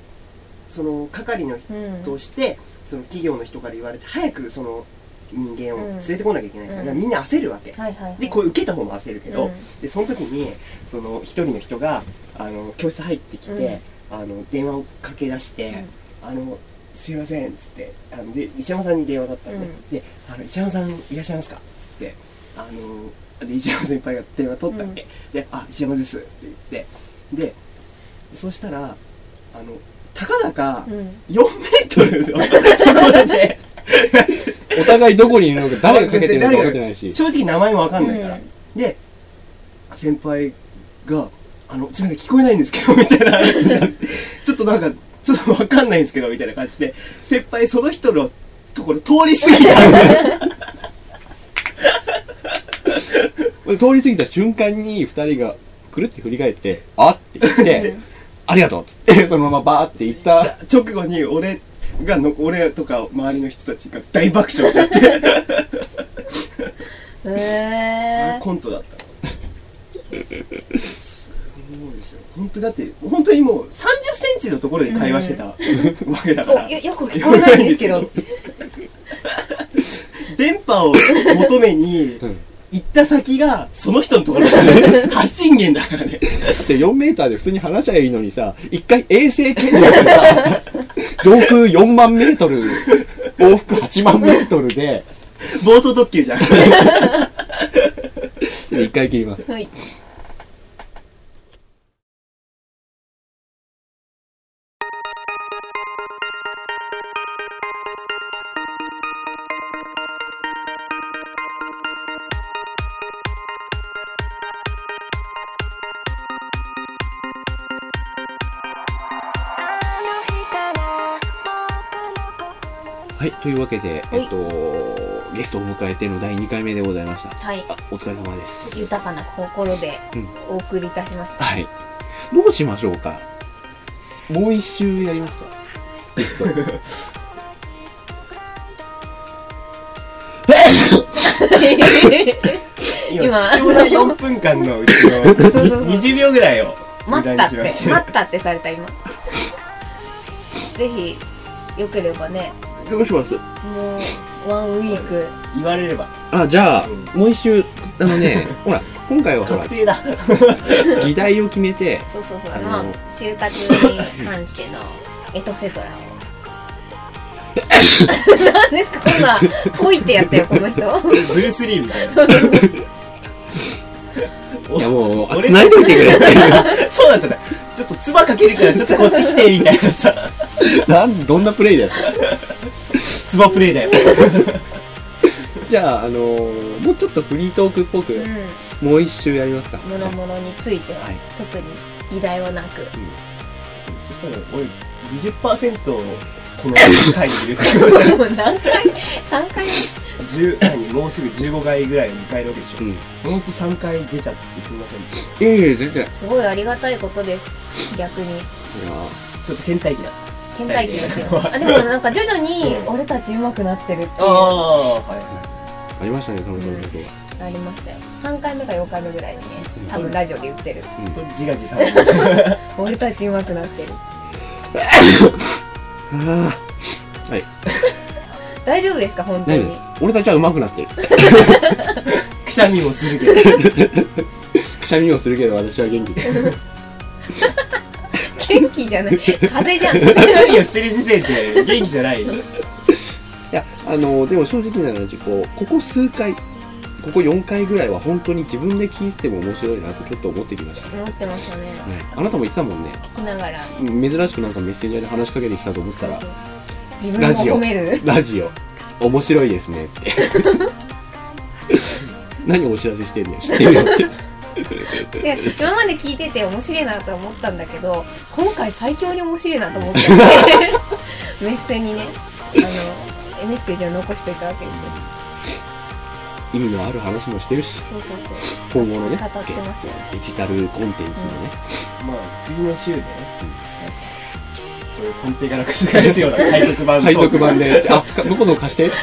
その係の人うんとして、その企業の人から言われて早くその人間をうん。連れてこなきゃいけないんですよ、うん。だからみんな焦るわけ、はいはいはい。でこう受けた方も焦るけど、うん。でその時にその一人の人があの教室入ってきて、あの電話をかけ出して「あのすいません」っつってあので石山さんに電話だったんで「うん。であの石山さんいらっしゃいますか?」っつってあので石山先輩が電話取ったっけ、で「あ石山です」って言ってでそしたらあのたかだかうん。4メートルのところで。お互いどこにいるのか誰がかけてるのか分かってないし。正直名前もわかんないから、うん。で先輩が「あのすみません聞こえないんですけど」みたいな話になって。ちょっとなんかちょっとわかんないんですけどみたいな感じで。先輩その人のところ通り過ぎたんだよ 通り過ぎた瞬間に2人がくるって振り返って「あっ」て言って「ありがとう」っつってそのままバーって行った直後に俺がの俺とか周りの人たちが大爆笑しちゃって。へえコントだった。のすごいですよ。本当だって本当にもう3 0センチのところで会話してたわけだから、よく聞こえないんですけど。電波を求めに うん行った先がその人のところだから発信源だからね。で4メーターで普通に話しゃいいのにさ一回衛星検査でさ 上空4万メートル往復8万メートルで。暴走特急じゃん。で一回切ります。はいというわけで、はい。えっとゲストを迎えての第2回目でございました。はい。あお疲れ様です。豊かな心でうん。お送りいたしました、はい。どうしましょうか？もう一周やりますか？今 今。貴重な4分間のうちのそうそうそう。20秒ぐらいを無駄待ったってにしました。待ったってされた今。ぜひよければねどうします？もうワンウィーク。言われれば。あじゃあ、うん。もう一周。あのね ほら今回はほら確定だ。議題を決めてそうそうそう。あのまあ就活に関してのエトセトラを。何ですか？こんなポイってやったよこの人。ブルース・リーみたいないやもう、あ俺。繋いどいてくれ。そうだったんだ。ちょっと唾かけるからちょっとこっち来てみたいなさ なんで、どんなプレイだよ、それ。唾プレイだよ。じゃあ、あのーもうちょっとフリートークっぽく、うもう一周やりますか。んもろもろについては、はい。特に議題はなく。そしたら俺20% この回にいるってことだよもう何回？3回？10何もうすぐ15回ぐらいを迎えるわけでしょ、うん。いそのうち3回出ちゃってすみません。でしたやいや、全然。いやすごいありがたいことです。逆に。ちょっと倦怠期だ倦怠期ですよあでもなんか徐々に俺たち上手くなってるっていうああはいありましたね、そのそのことが。ありましたよ3回目か4回目ぐらいにね多分ラジオで言ってる本当に自画自賛は 俺たち上手くなってる。はい。大丈夫ですか本当に？俺たちは上手くなってる。くしゃみもするけどくしゃみをするけど、私は元気です。元気じゃない風邪じゃんくしゃみをしてる時点で元気じゃないよいや、あのでも正直な話、こう、ここ数回、ここ4回ぐらいは本当に自分で聞いてても面白いなとちょっと思ってきました。思ってましたねはい。あなたも言ってたもんね。聞きながら珍しくなんかメッセージャーで話しかけてきたと思ったらそうそう、自分を褒めるラジオ、面白いですねって。何お知らせしてんのよ、知ってるよって。で今まで聞いてて面白いなとは思ったんだけど今回最強に面白いなと思って。メッセにね。あのメッセージを残しといたわけですよ。意味のある話もしてるし、そうそうそう。今後のね語ってますよ。デジタルコンテンツのね、まあ次の週でね、そういう根底から覆すような海賊版 海賊版で、あ、向こうの貸して。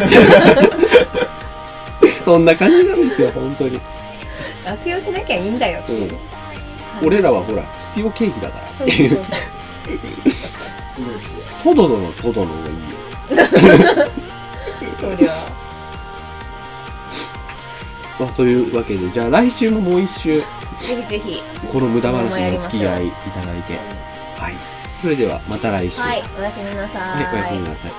そんな感じなんですよ、本当に。悪用しなきゃいいんだよ。ってい。う、うん俺らはほら、必要経費だから。そうっていう。ですね。トドノのトドノがいいよ。そりゃ。まあ、そういうわけで、じゃあ来週ももう一週、ぜひぜひ。この無駄話にお付き合いいただいて、はい。それでは、また来週。はい。おやすみなさはい、おやすみなさい。